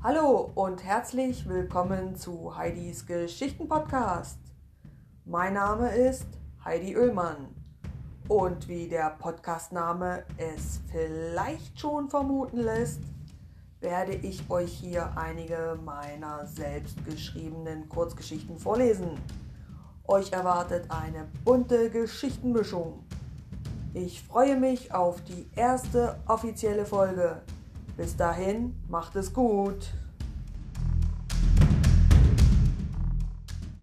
Hallo und herzlich willkommen zu Heidis Geschichten-Podcast. Mein Name ist Heidi Oehlmann und wie der Podcastname es vielleicht schon vermuten lässt, werde ich euch hier einige meiner selbstgeschriebenen Kurzgeschichten vorlesen. Euch erwartet eine bunte Geschichtenmischung. Ich freue mich auf die erste offizielle Folge. Bis dahin, macht es gut.